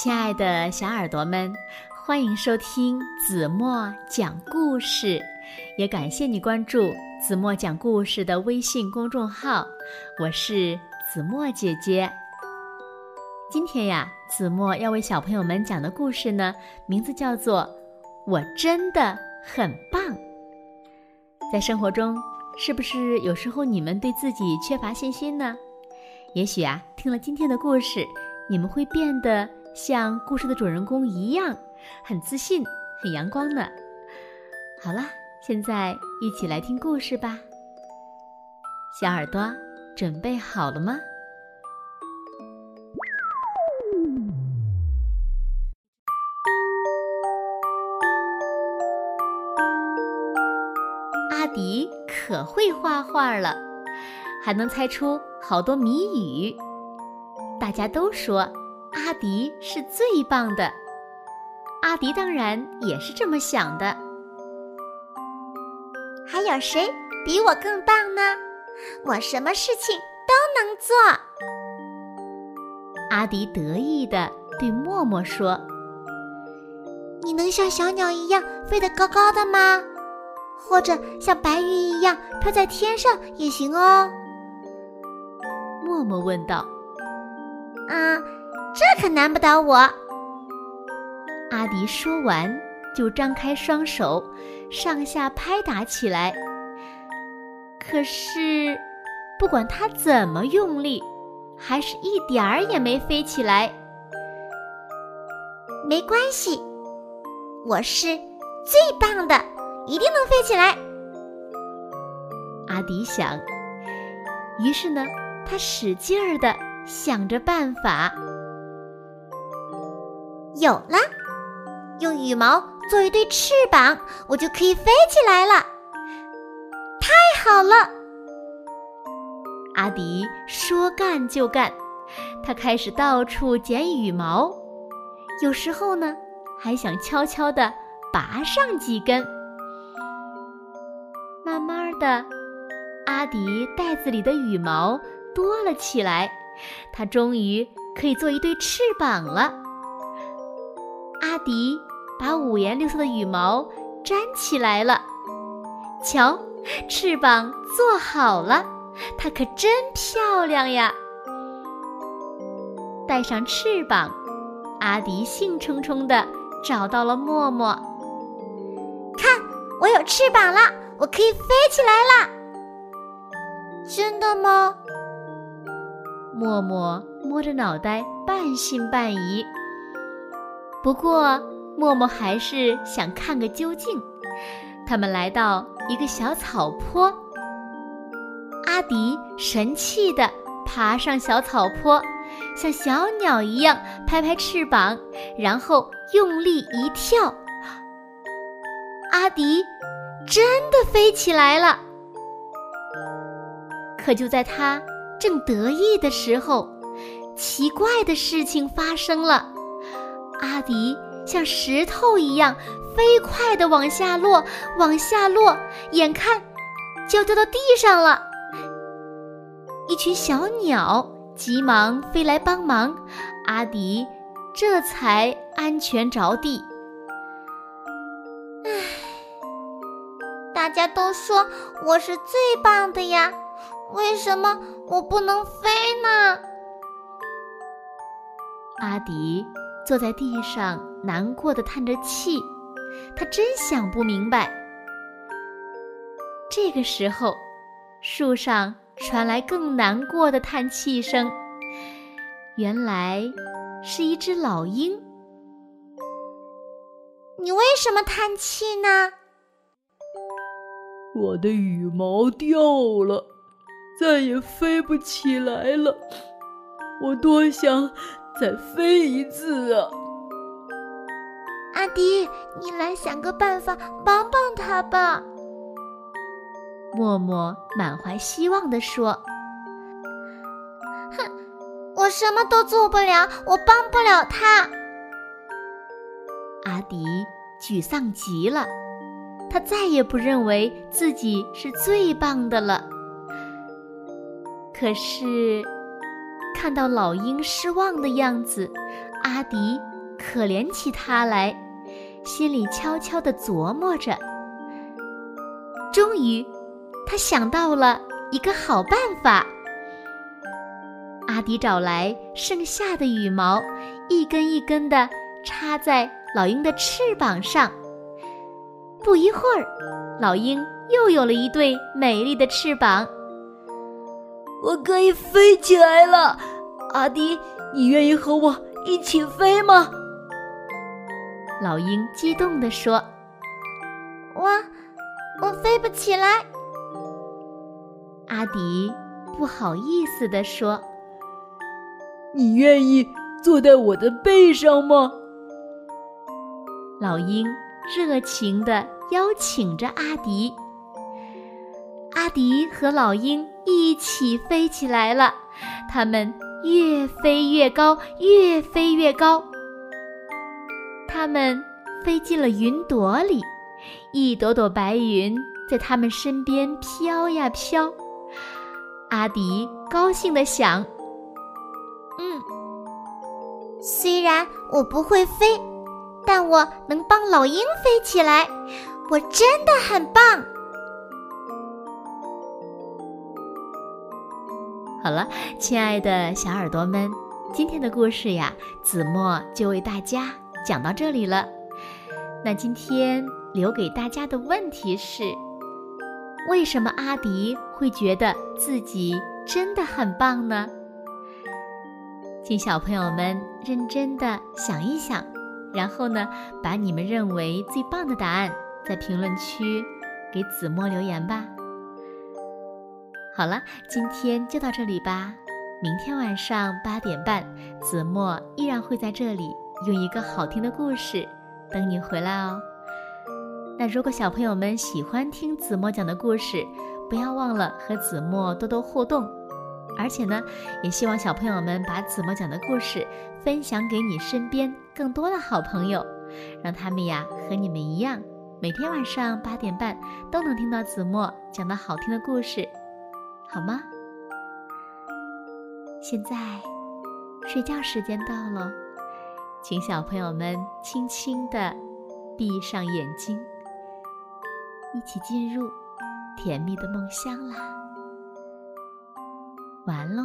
亲爱的小耳朵们，欢迎收听子墨讲故事，也感谢你关注子墨讲故事的微信公众号。我是子墨姐姐。今天呀，子墨要为小朋友们讲的故事呢，名字叫做《我真的很棒》。在生活中，是不是有时候你们对自己缺乏信心呢？也许啊，听了今天的故事，你们会变得。像故事的主人公一样，很自信，很阳光呢。好了，现在一起来听故事吧。小耳朵准备好了吗？阿迪可会画画了，还能猜出好多谜语。大家都说。阿迪是最棒的，阿迪当然也是这么想的。还有谁比我更棒呢？我什么事情都能做。阿迪得意地对默默说：“你能像小鸟一样飞得高高的吗？或者像白云一样飘在天上也行哦。”默默问道：“啊？”这可难不倒我。阿迪说完，就张开双手，上下拍打起来。可是，不管他怎么用力，还是一点儿也没飞起来。没关系，我是最棒的，一定能飞起来。阿迪想。于是呢，他使劲儿的想着办法。有了，用羽毛做一对翅膀，我就可以飞起来了。太好了！阿迪说干就干，他开始到处捡羽毛，有时候呢，还想悄悄地拔上几根。慢慢的，阿迪袋子里的羽毛多了起来，他终于可以做一对翅膀了。阿迪把五颜六色的羽毛粘起来了，瞧，翅膀做好了，它可真漂亮呀！带上翅膀，阿迪兴冲冲地找到了默默。看，我有翅膀了，我可以飞起来了。真的吗？默默摸着脑袋，半信半疑。不过，默默还是想看个究竟。他们来到一个小草坡，阿迪神气地爬上小草坡，像小鸟一样拍拍翅膀，然后用力一跳。阿迪真的飞起来了。可就在他正得意的时候，奇怪的事情发生了。阿迪像石头一样飞快地往下落，往下落，眼看就要掉到地上了。一群小鸟急忙飞来帮忙，阿迪这才安全着地。唉，大家都说我是最棒的呀，为什么我不能飞呢？阿迪。坐在地上，难过的叹着气，他真想不明白。这个时候，树上传来更难过的叹气声，原来是一只老鹰。你为什么叹气呢？我的羽毛掉了，再也飞不起来了。我多想。再飞一次啊！阿迪，你来想个办法帮帮他吧。默默满怀希望地说：“哼，我什么都做不了，我帮不了他。”阿迪沮丧极了，他再也不认为自己是最棒的了。可是。看到老鹰失望的样子，阿迪可怜起他来，心里悄悄地琢磨着。终于，他想到了一个好办法。阿迪找来剩下的羽毛，一根一根的插在老鹰的翅膀上。不一会儿，老鹰又有了一对美丽的翅膀。我可以飞起来了，阿迪，你愿意和我一起飞吗？老鹰激动地说：“我，我飞不起来。”阿迪不好意思地说：“你愿意坐在我的背上吗？”老鹰热情地邀请着阿迪。阿迪和老鹰。一起飞起来了，它们越飞越高，越飞越高。它们飞进了云朵里，一朵朵白云在它们身边飘呀飘。阿迪高兴地想：“嗯，虽然我不会飞，但我能帮老鹰飞起来，我真的很棒。”好了，亲爱的小耳朵们，今天的故事呀，子墨就为大家讲到这里了。那今天留给大家的问题是：为什么阿迪会觉得自己真的很棒呢？请小朋友们认真的想一想，然后呢，把你们认为最棒的答案在评论区给子墨留言吧。好了，今天就到这里吧。明天晚上八点半，子墨依然会在这里用一个好听的故事等你回来哦。那如果小朋友们喜欢听子墨讲的故事，不要忘了和子墨多多互动。而且呢，也希望小朋友们把子墨讲的故事分享给你身边更多的好朋友，让他们呀和你们一样，每天晚上八点半都能听到子墨讲的好听的故事。好吗？现在睡觉时间到了，请小朋友们轻轻的闭上眼睛，一起进入甜蜜的梦乡啦！晚安喽。